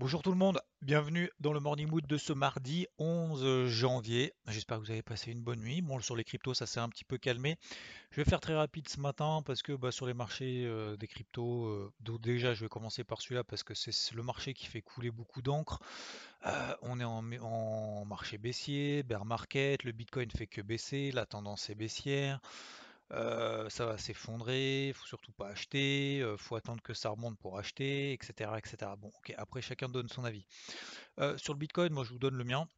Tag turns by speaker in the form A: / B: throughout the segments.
A: Bonjour tout le monde, bienvenue dans le Morning Mood de ce mardi 11 janvier. J'espère que vous avez passé une bonne nuit. Bon, sur les cryptos, ça s'est un petit peu calmé. Je vais faire très rapide ce matin parce que bah, sur les marchés euh, des cryptos, euh, déjà je vais commencer par celui-là parce que c'est le marché qui fait couler beaucoup d'encre. Euh, on est en, en, marché baissier, bear market, le Bitcoin fait que baisser, la tendance est baissière. Euh, ça va s'effondrer, faut surtout pas acheter, euh, faut attendre que ça remonte pour acheter, etc., etc. Bon, ok, après chacun donne son avis. Euh, sur le Bitcoin, moi je vous donne le mien,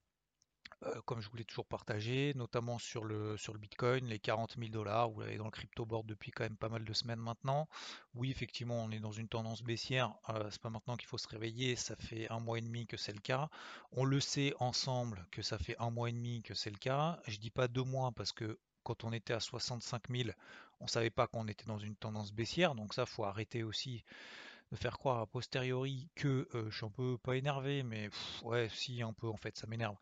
A: comme je voulais toujours partager, notamment sur le, sur le Bitcoin, les 40 000 dollars, vous l'avez dans le crypto board depuis quand même pas mal de semaines maintenant. Oui, effectivement, on est dans une tendance baissière, c'est pas maintenant qu'il faut se réveiller, ça fait un mois et demi que c'est le cas. On le sait ensemble que ça fait un mois et demi que c'est le cas. Je dis pas deux mois parce que quand on était à 65 000, on ne savait pas qu'on était dans une tendance baissière. Donc ça, faut arrêter aussi de faire croire a posteriori que euh, je suis un peu pas énervé, mais ouais, si un peu en fait, ça m'énerve.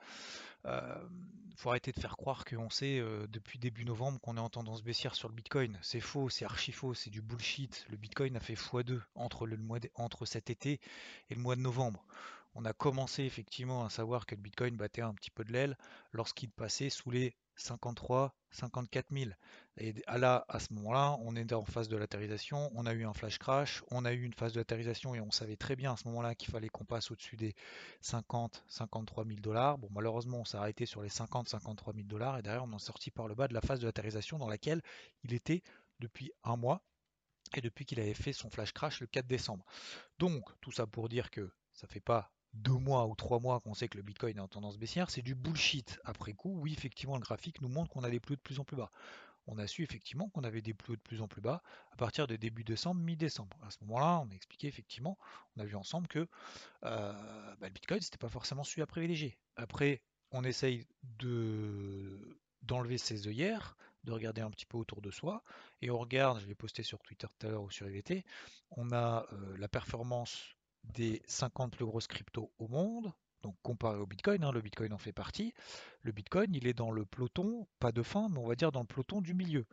A: Euh, faut arrêter de faire croire qu'on sait euh, depuis début novembre qu'on est en tendance baissière sur le Bitcoin. C'est faux, c'est archi faux, c'est du bullshit. Le Bitcoin a fait x2 entre, entre cet été et le mois de novembre. On a commencé effectivement à savoir que le Bitcoin battait un petit peu de l'aile lorsqu'il passait sous les 53, 54 000. Et à là, à ce moment-là, on est en phase de latérisation, on a eu un flash crash, on a eu une phase de latérisation et on savait très bien à ce moment-là qu'il fallait qu'on passe au-dessus des 50, 53 000 dollars. Bon, malheureusement, on s'est arrêté sur les 50, 53 000 dollars et derrière, on est sorti par le bas de la phase de latérisation dans laquelle il était depuis un mois et depuis qu'il avait fait son flash crash le 4 décembre. Donc, tout ça pour dire que ça fait pas deux mois ou trois mois qu'on sait que le Bitcoin est en tendance baissière, c'est du bullshit. Après coup, oui, effectivement, le graphique nous montre qu'on a des plus de plus en plus bas. On a su effectivement qu'on avait des plus de plus en plus bas à partir de début décembre, mi-décembre. À ce moment-là, on a expliqué effectivement, on a vu ensemble que euh, bah, le Bitcoin, c'était pas forcément celui à privilégier. Après, on essaye de d'enlever ses œillères, de regarder un petit peu autour de soi, et on regarde, je l'ai posté sur Twitter tout à l'heure ou sur IVT, on a euh, la performance des 50 plus grosses cryptos au monde, donc comparé au Bitcoin, hein, le Bitcoin en fait partie. Le Bitcoin, il est dans le peloton, pas de fin, mais on va dire dans le peloton du milieu.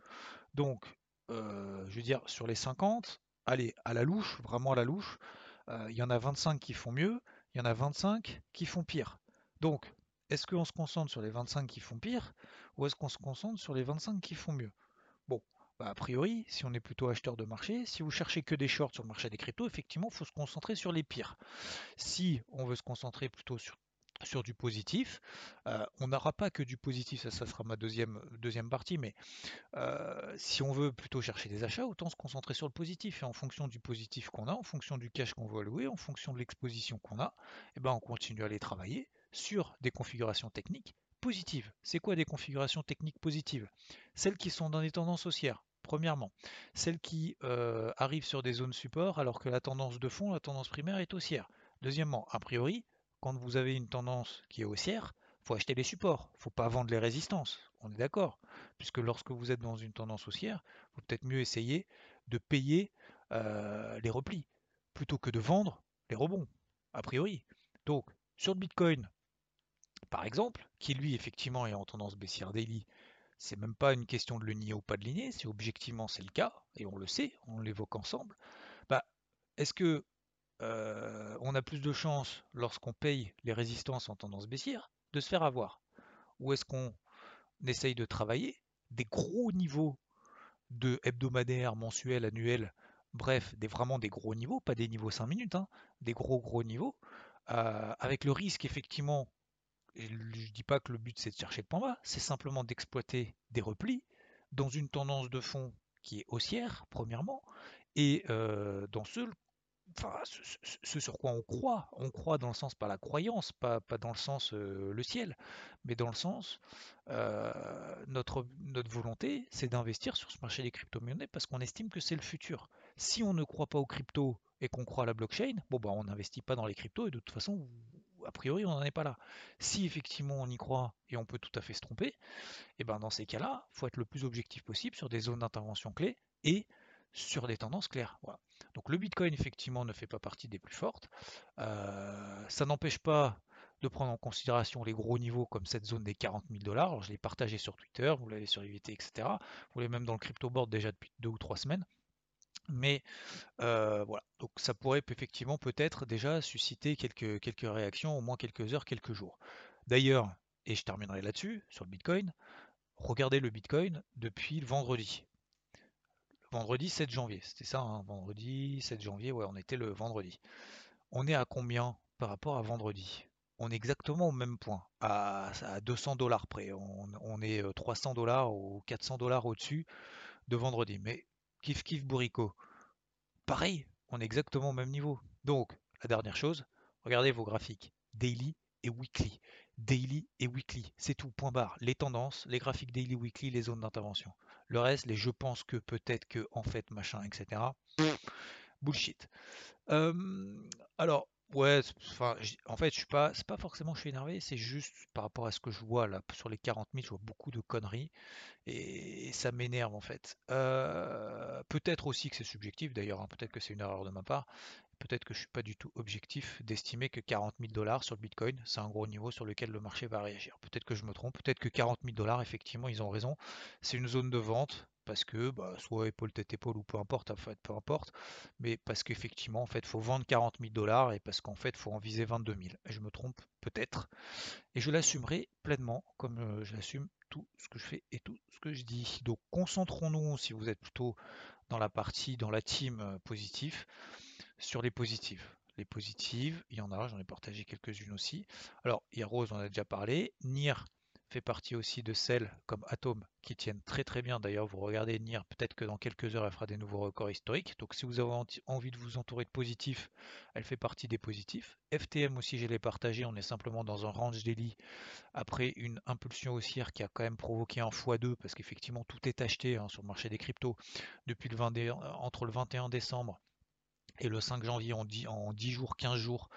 A: Donc, euh, je veux dire, sur les 50, allez, à la louche, vraiment à la louche, euh, il y en a 25 qui font mieux, il y en a 25 qui font pire. Donc, est-ce qu'on se concentre sur les 25 qui font pire, ou est-ce qu'on se concentre sur les 25 qui font mieux? Bon, bah, a priori, si on est plutôt acheteur de marché, si vous cherchez que des shorts sur le marché des cryptos, effectivement, il faut se concentrer sur les pires. Si on veut se concentrer plutôt sur, du positif, euh, on n'aura pas que du positif, ça, ça sera ma deuxième, deuxième partie, mais euh, si on veut plutôt chercher des achats, autant se concentrer sur le positif. Et en fonction du positif qu'on a, en fonction du cash qu'on veut allouer, en fonction de l'exposition qu'on a, eh ben, on continue à aller travailler sur des configurations techniques positives. C'est quoi des configurations techniques positives? Celles qui sont dans des tendances haussières. Premièrement, celles qui euh, arrivent sur des zones support alors que la tendance de fond, la tendance primaire est haussière. Deuxièmement, a priori, quand vous avez une tendance qui est haussière, faut acheter les supports, faut pas vendre les résistances. On est d'accord Puisque lorsque vous êtes dans une tendance haussière, faut peut-être mieux essayer de payer euh, les replis plutôt que de vendre les rebonds, a priori. Donc, sur le Bitcoin, par exemple, qui lui effectivement est en tendance baissière daily, c'est même pas une question de le nier ou pas de le nier, si objectivement c'est le cas, et on le sait, on l'évoque ensemble, bah, est-ce que euh, on a plus de chances lorsqu'on paye les résistances en tendance baissière de se faire avoir? Ou est-ce qu'on essaye de travailler des gros niveaux de hebdomadaire, mensuel, annuel, bref, des, vraiment des gros niveaux, pas des niveaux 5 minutes, hein, des gros gros niveaux, euh, avec le risque effectivement je ne dis pas que le but c'est de chercher le point c'est simplement d'exploiter des replis dans une tendance de fond qui est haussière, premièrement, et euh, dans ce, enfin, ce, sur quoi on croit. On croit dans le sens, pas la croyance, pas, pas dans le sens euh, le ciel, mais dans le sens, euh, notre, notre volonté, c'est d'investir sur ce marché des crypto-monnaies parce qu'on estime que c'est le futur. Si on ne croit pas aux cryptos et qu'on croit à la blockchain, bon bah on n'investit pas dans les cryptos et de toute façon, a priori, on n'en est pas là. Si effectivement on y croit et on peut tout à fait se tromper, et eh ben dans ces cas-là, il faut être le plus objectif possible sur des zones d'intervention clés et sur des tendances claires. Donc le Bitcoin effectivement ne fait pas partie des plus fortes. Euh, ça n'empêche pas de prendre en considération les gros niveaux comme cette zone des 40 000 dollars. Je l'ai partagé sur Twitter, vous l'avez sur IVT, etc. Vous l'avez même dans le crypto board déjà depuis deux ou trois semaines. Mais voilà, donc ça pourrait effectivement peut-être déjà susciter quelques, quelques réactions, au moins quelques heures, quelques jours. D'ailleurs, et je terminerai là-dessus, sur le Bitcoin, regardez le Bitcoin depuis le vendredi. Le vendredi 7 janvier, c'était ça, hein, vendredi 7 janvier, ouais, on était le vendredi. On est à combien par rapport à vendredi? On est exactement au même point, à, 200 dollars près. On, est 300 euh, dollars ou 400 dollars au-dessus de vendredi. Mais Kiff kiff bourrico. Pareil, on est exactement au même niveau. Donc, la dernière chose, regardez vos graphiques. Daily et weekly. Daily et weekly, c'est tout, point barre. Les tendances, les graphiques daily, weekly, les zones d'intervention. Le reste, les je pense que, peut-être que, en fait, machin, etc. Bullshit. alors, ouais, en fait, je suis pas, c'est pas forcément je suis énervé, c'est juste par rapport à ce que je vois là, sur les 40 000, je vois beaucoup de conneries et ça m'énerve en fait. Euh, peut-être aussi que c'est subjectif d'ailleurs, hein, peut-être que c'est une erreur de ma part, peut-être que je suis pas du tout objectif d'estimer que 40 000 dollars sur le Bitcoin, c'est un gros niveau sur lequel le marché va réagir. Peut-être que je me trompe, peut-être que 40 000 dollars, effectivement, ils ont raison, c'est une zone de vente parce que bah, soit épaule tête épaule ou peu importe, en fait, peu importe, mais parce qu'effectivement en fait faut vendre 40 000 dollars et parce qu'en fait faut en viser 22 000. Et je me trompe peut-être et je l'assumerai pleinement comme euh, j'assume tout ce que je fais et tout ce que je dis. Donc concentrons-nous si vous êtes plutôt dans la partie, dans la team euh, positif, sur les positives. Les positives, il y en a, j'en ai partagé quelques-unes aussi. Alors, Rose, on a déjà parlé. Nir, fait partie aussi de celles comme Atom qui tiennent très très bien. D'ailleurs, vous regardez NIR, peut-être que dans quelques heures, elle fera des nouveaux records historiques. Donc si vous avez envie de vous entourer de positifs, elle fait partie des positifs. FTM aussi, je l'ai partagé. On est simplement dans un range daily après une impulsion haussière qui a quand même provoqué un x2 parce qu'effectivement, tout est acheté hein, sur le marché des cryptos depuis le 20, entre le 21 décembre et le 5 janvier en 10, en 10 jours, 15 jours,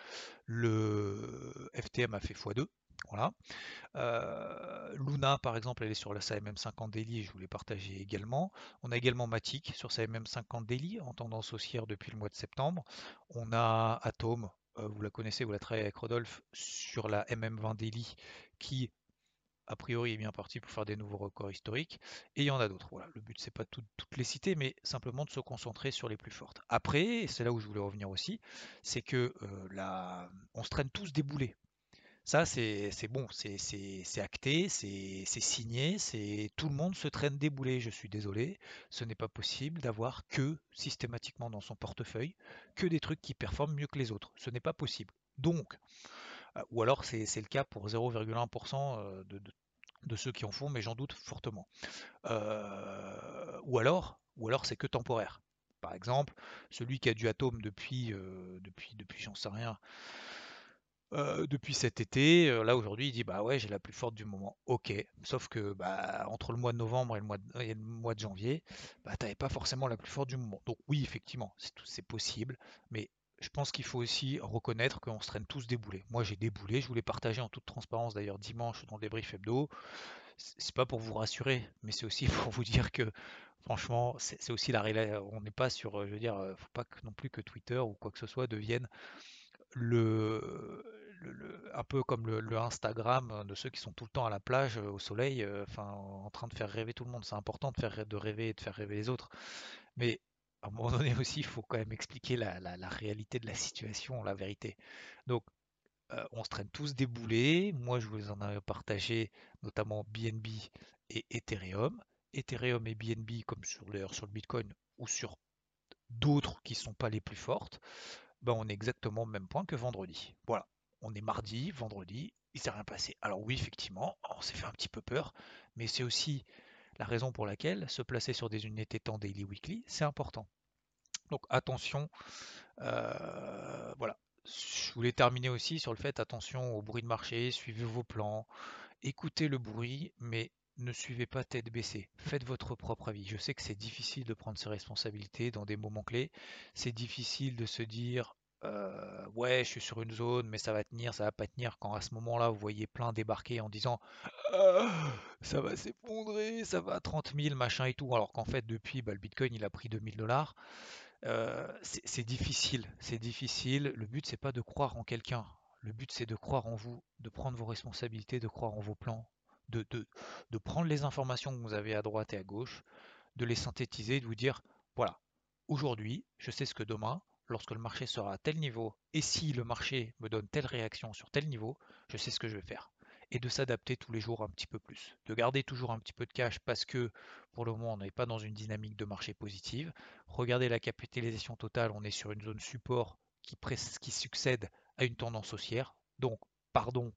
A: le FTM a fait x2. Euh, Luna, par exemple, elle est sur la SAMM50 Daily je vous l'ai partagé également. On a également Matic sur sa MM50 Daily en tendance haussière depuis le mois de septembre. On a Atom, euh, vous la connaissez, vous la travaillez avec Rodolphe, sur la MM20 Daily qui a priori est bien parti pour faire des nouveaux records historiques. Et il y en a d'autres. Voilà, le but c'est pas toutes les citer, mais simplement de se concentrer sur les plus fortes. Après, c'est là où je voulais revenir aussi, c'est que euh, on se traîne tous des boulets. Ça, c'est bon, c'est acté, c'est signé, tout le monde se traîne des boulets. Je suis désolé, ce n'est pas possible d'avoir que systématiquement dans son portefeuille que des trucs qui performent mieux que les autres. Ce n'est pas possible. Donc, euh, ou alors c'est le cas pour 0,1% euh, de, ceux qui en font, mais j'en doute fortement. Euh, ou alors, ou alors c'est que temporaire. Par exemple, celui qui a du atome depuis, depuis, depuis j'en sais rien, depuis cet été. Là aujourd'hui, il dit bah ouais, j'ai la plus forte du moment. Ok, sauf que bah, entre le mois de novembre et le mois de, janvier, bah t'avais pas forcément la plus forte du moment. Donc oui, effectivement, c'est possible, mais je pense qu'il faut aussi reconnaître qu'on se traîne tous des boulets. Moi j'ai des boulets, je voulais partager en toute transparence d'ailleurs dimanche dans le débrief hebdo. C'est pas pour vous rassurer, mais c'est aussi pour vous dire que franchement, c'est aussi la. On n'est pas sur, je veux dire, faut pas non plus que Twitter ou quoi que ce soit devienne le, un peu comme le, Instagram de ceux qui sont tout le temps à la plage, au soleil, euh, enfin, en train de faire rêver tout le monde. C'est important de faire de rêver et de faire rêver les autres. Mais à un moment donné aussi, il faut quand même expliquer la, réalité de la situation, la vérité. Donc, euh, on se traîne tous des boulets. Moi, je vous en ai partagé notamment BNB et Ethereum. Ethereum et BNB, comme sur sur le Bitcoin ou sur d'autres qui ne sont pas les plus fortes, ben on est exactement au même point que vendredi. Voilà on est mardi, vendredi, il s'est rien passé. Alors oui, effectivement, on s'est fait un petit peu peur, mais c'est aussi la raison pour laquelle se placer sur des unités temps daily weekly, c'est important. Donc attention, euh, voilà. Je voulais terminer aussi sur le fait, attention au bruit de marché, suivez vos plans, écoutez le bruit, mais ne suivez pas tête baissée. Faites votre propre avis. Je sais que c'est difficile de prendre ses responsabilités dans des moments clés. C'est difficile de se dire euh, ouais, je suis sur une zone, mais ça va tenir, ça va pas tenir. Quand à ce moment-là, vous voyez plein débarquer en disant ah, ça va s'effondrer, ça va à 30 000, machin et tout. Alors qu'en fait, depuis, bah, le Bitcoin il a pris 2000 dollars. Euh, c'est difficile, c'est difficile. Le but c'est pas de croire en quelqu'un. Le but c'est de croire en vous, de prendre vos responsabilités, de croire en vos plans, de, de prendre les informations que vous avez à droite et à gauche, de les synthétiser, de vous dire voilà, aujourd'hui, je sais ce que demain, lorsque le marché sera à tel niveau, et si le marché me donne telle réaction sur tel niveau, je sais ce que je vais faire. Et de s'adapter tous les jours un petit peu plus. De garder toujours un petit peu de cash parce que pour le moment on n'est pas dans une dynamique de marché positive. Regardez la capitalisation totale, on est sur une zone support qui, qui succède à une tendance haussière. Donc, pardon,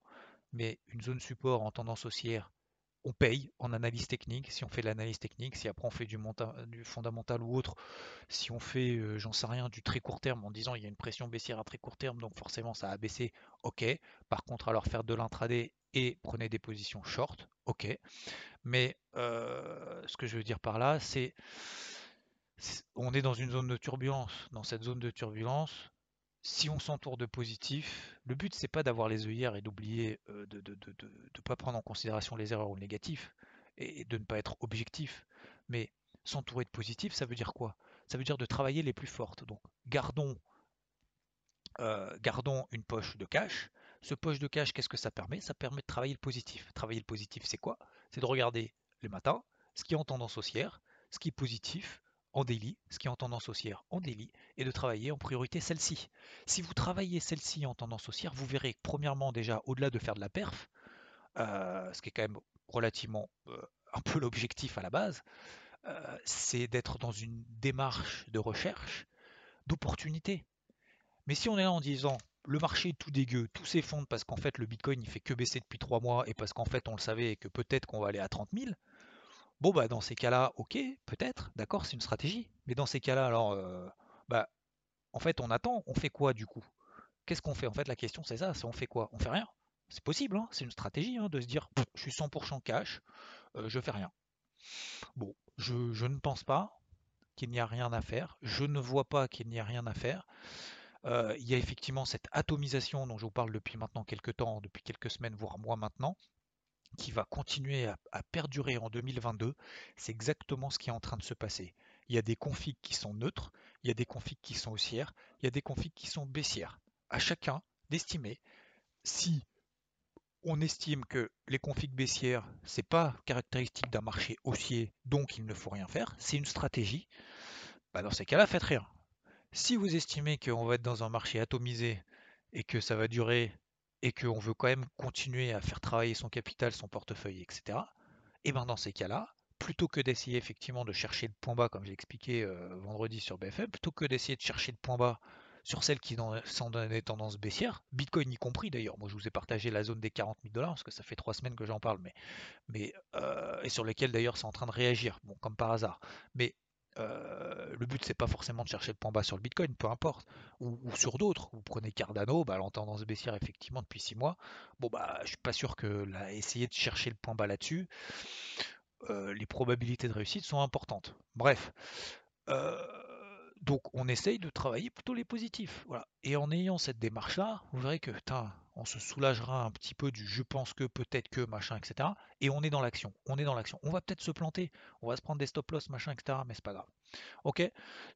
A: mais une zone support en tendance haussière, on paye en analyse technique, si on fait de l'analyse technique, si après on fait du, du, fondamental ou autre, si on fait, euh, j'en sais rien, du très court terme en disant il y a une pression baissière à très court terme, donc forcément ça a baissé, ok. Par contre, alors faire de l'intraday et prenez des positions short, ok. Mais euh, ce que je veux dire par là, c'est on est dans une zone de turbulence. Dans cette zone de turbulence, si on s'entoure de positifs, le but c'est pas d'avoir les œillères et d'oublier euh, de ne pas prendre en considération les erreurs ou le négatif et de ne pas être objectif. Mais s'entourer de positifs, ça veut dire quoi? Ça veut dire de travailler les plus fortes. Donc gardons, euh, gardons une poche de cash. Ce poche de cash, qu'est-ce que ça permet? Ça permet de travailler le positif. Travailler le positif, c'est quoi? C'est de regarder les matins ce qui est en tendance haussière, ce qui est positif, en daily, ce qui est en tendance haussière en daily, et de travailler en priorité celle-ci. Si vous travaillez celle-ci en tendance haussière, vous verrez que premièrement déjà, au-delà de faire de la perf, euh, ce qui est quand même relativement euh, un peu l'objectif à la base, euh, c'est d'être dans une démarche de recherche d'opportunité. Mais si on est là en disant le marché est tout dégueu, tout s'effondre parce qu'en fait le Bitcoin il fait que baisser depuis trois mois et parce qu'en fait on le savait et que peut-être qu'on va aller à 30 000, Bon, bah, dans ces cas-là, ok, peut-être, d'accord, c'est une stratégie. Mais dans ces cas-là, alors, euh, bah, en fait, on attend, on fait quoi du coup? Qu'est-ce qu'on fait? En fait, la question, c'est ça, c'est on fait quoi? On fait rien C'est possible, hein, c'est une stratégie hein, de se dire, je suis 100% cash, euh, je fais rien. Bon, je, ne pense pas qu'il n'y a rien à faire, je ne vois pas qu'il n'y a rien à faire. Euh, il y a effectivement cette atomisation dont je vous parle depuis maintenant quelques temps, depuis quelques semaines, voire mois maintenant, qui va continuer à, perdurer en 2022, c'est exactement ce qui est en train de se passer. Il y a des configs qui sont neutres, il y a des configs qui sont haussières, il y a des configs qui sont baissières. À chacun d'estimer si on estime que les configs baissières, c'est pas caractéristique d'un marché haussier, donc il ne faut rien faire, c'est une stratégie. Bah, dans ces cas-là, faites rien. Si vous estimez qu'on va être dans un marché atomisé et que ça va durer et qu'on veut quand même continuer à faire travailler son capital, son portefeuille, etc., et bien dans ces cas-là, plutôt que d'essayer effectivement de chercher le point bas, comme j'ai expliqué euh, vendredi sur BFM, plutôt que d'essayer de chercher le point bas sur celles qui sont dans des tendances baissières, Bitcoin y compris d'ailleurs. Moi, je vous ai partagé la zone des 40 000 dollars parce que ça fait trois semaines que j'en parle, mais, euh, et sur lesquelles d'ailleurs c'est en train de réagir, bon, comme par hasard. Mais euh, le but c'est pas forcément de chercher le point bas sur le Bitcoin, peu importe, ou, sur d'autres. Vous prenez Cardano, bah, tendance baissière effectivement depuis 6 mois. Bon bah je suis pas sûr que là, essayer de chercher le point bas là-dessus, euh, les probabilités de réussite sont importantes. Bref. Euh, donc on essaye de travailler plutôt les positifs. Voilà. Et en ayant cette démarche-là, vous verrez que on se soulagera un petit peu du je pense que, peut-être que, machin, etc. Et on est dans l'action. On est dans l'action. On va peut-être se planter, on va se prendre des stop loss, machin, etc. Mais c'est pas grave. Ok?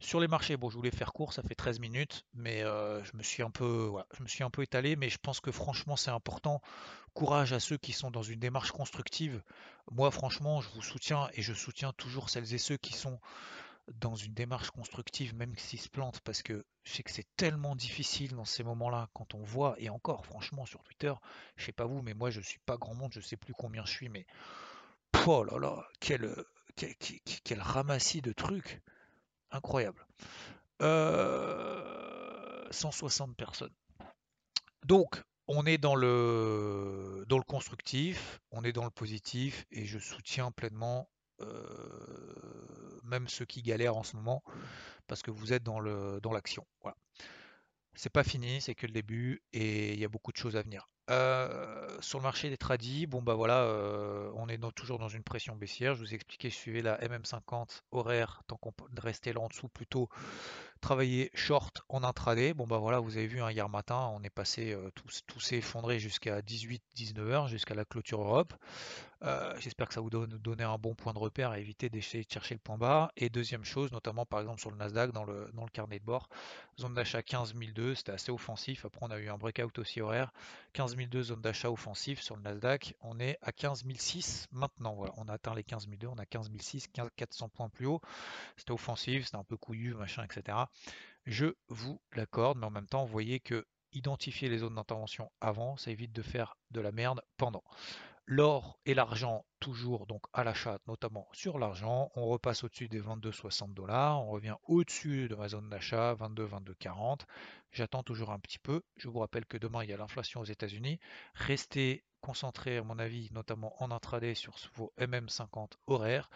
A: Sur les marchés, bon, je voulais faire court, ça fait 13 minutes, mais euh, je me suis un peu, je me suis un peu étalé, mais je pense que franchement c'est important. Courage à ceux qui sont dans une démarche constructive. Moi, franchement, je vous soutiens et je soutiens toujours celles et ceux qui sont dans une démarche constructive, même s'ils se plantent, parce que je sais que c'est tellement difficile dans ces moments-là, quand on voit, et encore, franchement, sur Twitter, je sais pas vous, mais moi, je suis pas grand monde, je sais plus combien je suis, mais oh là là, quel, quel, ramassis de trucs incroyable. 160 euh, personnes. Donc, on est dans le, dans le constructif, on est dans le positif, et je soutiens pleinement euh, même ceux qui galèrent en ce moment, parce que vous êtes dans le dans l'action. Voilà. C'est pas fini, c'est que le début et il y a beaucoup de choses à venir. Euh, sur le marché des tradis, bon bah voilà, euh, on est toujours dans une pression baissière. Je vous ai expliqué, suivez la MM50 horaire, tant qu'on restait là en dessous, plutôt travailler short en intraday. Bon bah voilà, vous avez vu hein, hier matin, on est passé, euh, tout, s'est effondré jusqu'à 18-19 heures, jusqu'à la clôture Europe. J'espère que ça vous donne un bon point de repère à éviter d'essayer de chercher le point bas. Et deuxième chose, notamment par exemple sur le Nasdaq, dans le, dans le carnet de bord, zone d'achat 15002, c'était assez offensif. Après on a eu un breakout aussi horaire. 15002 zone d'achat offensif sur le Nasdaq. On est à 15006 maintenant. Voilà, on a atteint les 15002, on a 15006, 400 points plus haut. C'était offensif, c'était un peu couillu, machin, etc. Je vous l'accorde, mais en même temps, vous voyez que identifier les zones d'intervention avant, ça évite de faire de la merde pendant. L'or et l'argent toujours donc à l'achat, notamment sur l'argent. On repasse au-dessus des 22,60 dollars. On revient au-dessus de ma zone d'achat, 22, 40. J'attends toujours un petit peu. Je vous rappelle que demain il y a l'inflation aux États-Unis. Restez concentrés à mon avis, notamment en intraday sur vos MM50 horaires.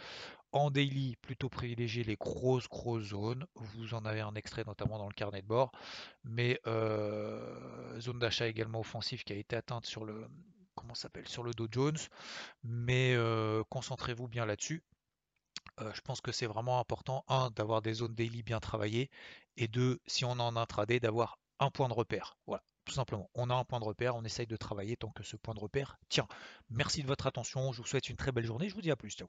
A: En daily, plutôt privilégier les grosses grosses zones. Vous en avez un extrait notamment dans le carnet de bord. Mais euh, zone d'achat également offensive qui a été atteinte sur le comment s'appelle sur le Dow Jones, mais euh, concentrez-vous bien là-dessus. Euh, je pense que c'est vraiment important, un, d'avoir des zones daily bien travaillées, et deux, si on est en intraday, d'avoir un point de repère. Voilà, tout simplement. On a un point de repère, on essaye de travailler tant que ce point de repère tient. Merci de votre attention, je vous souhaite une très belle journée, je vous dis à plus. Ciao.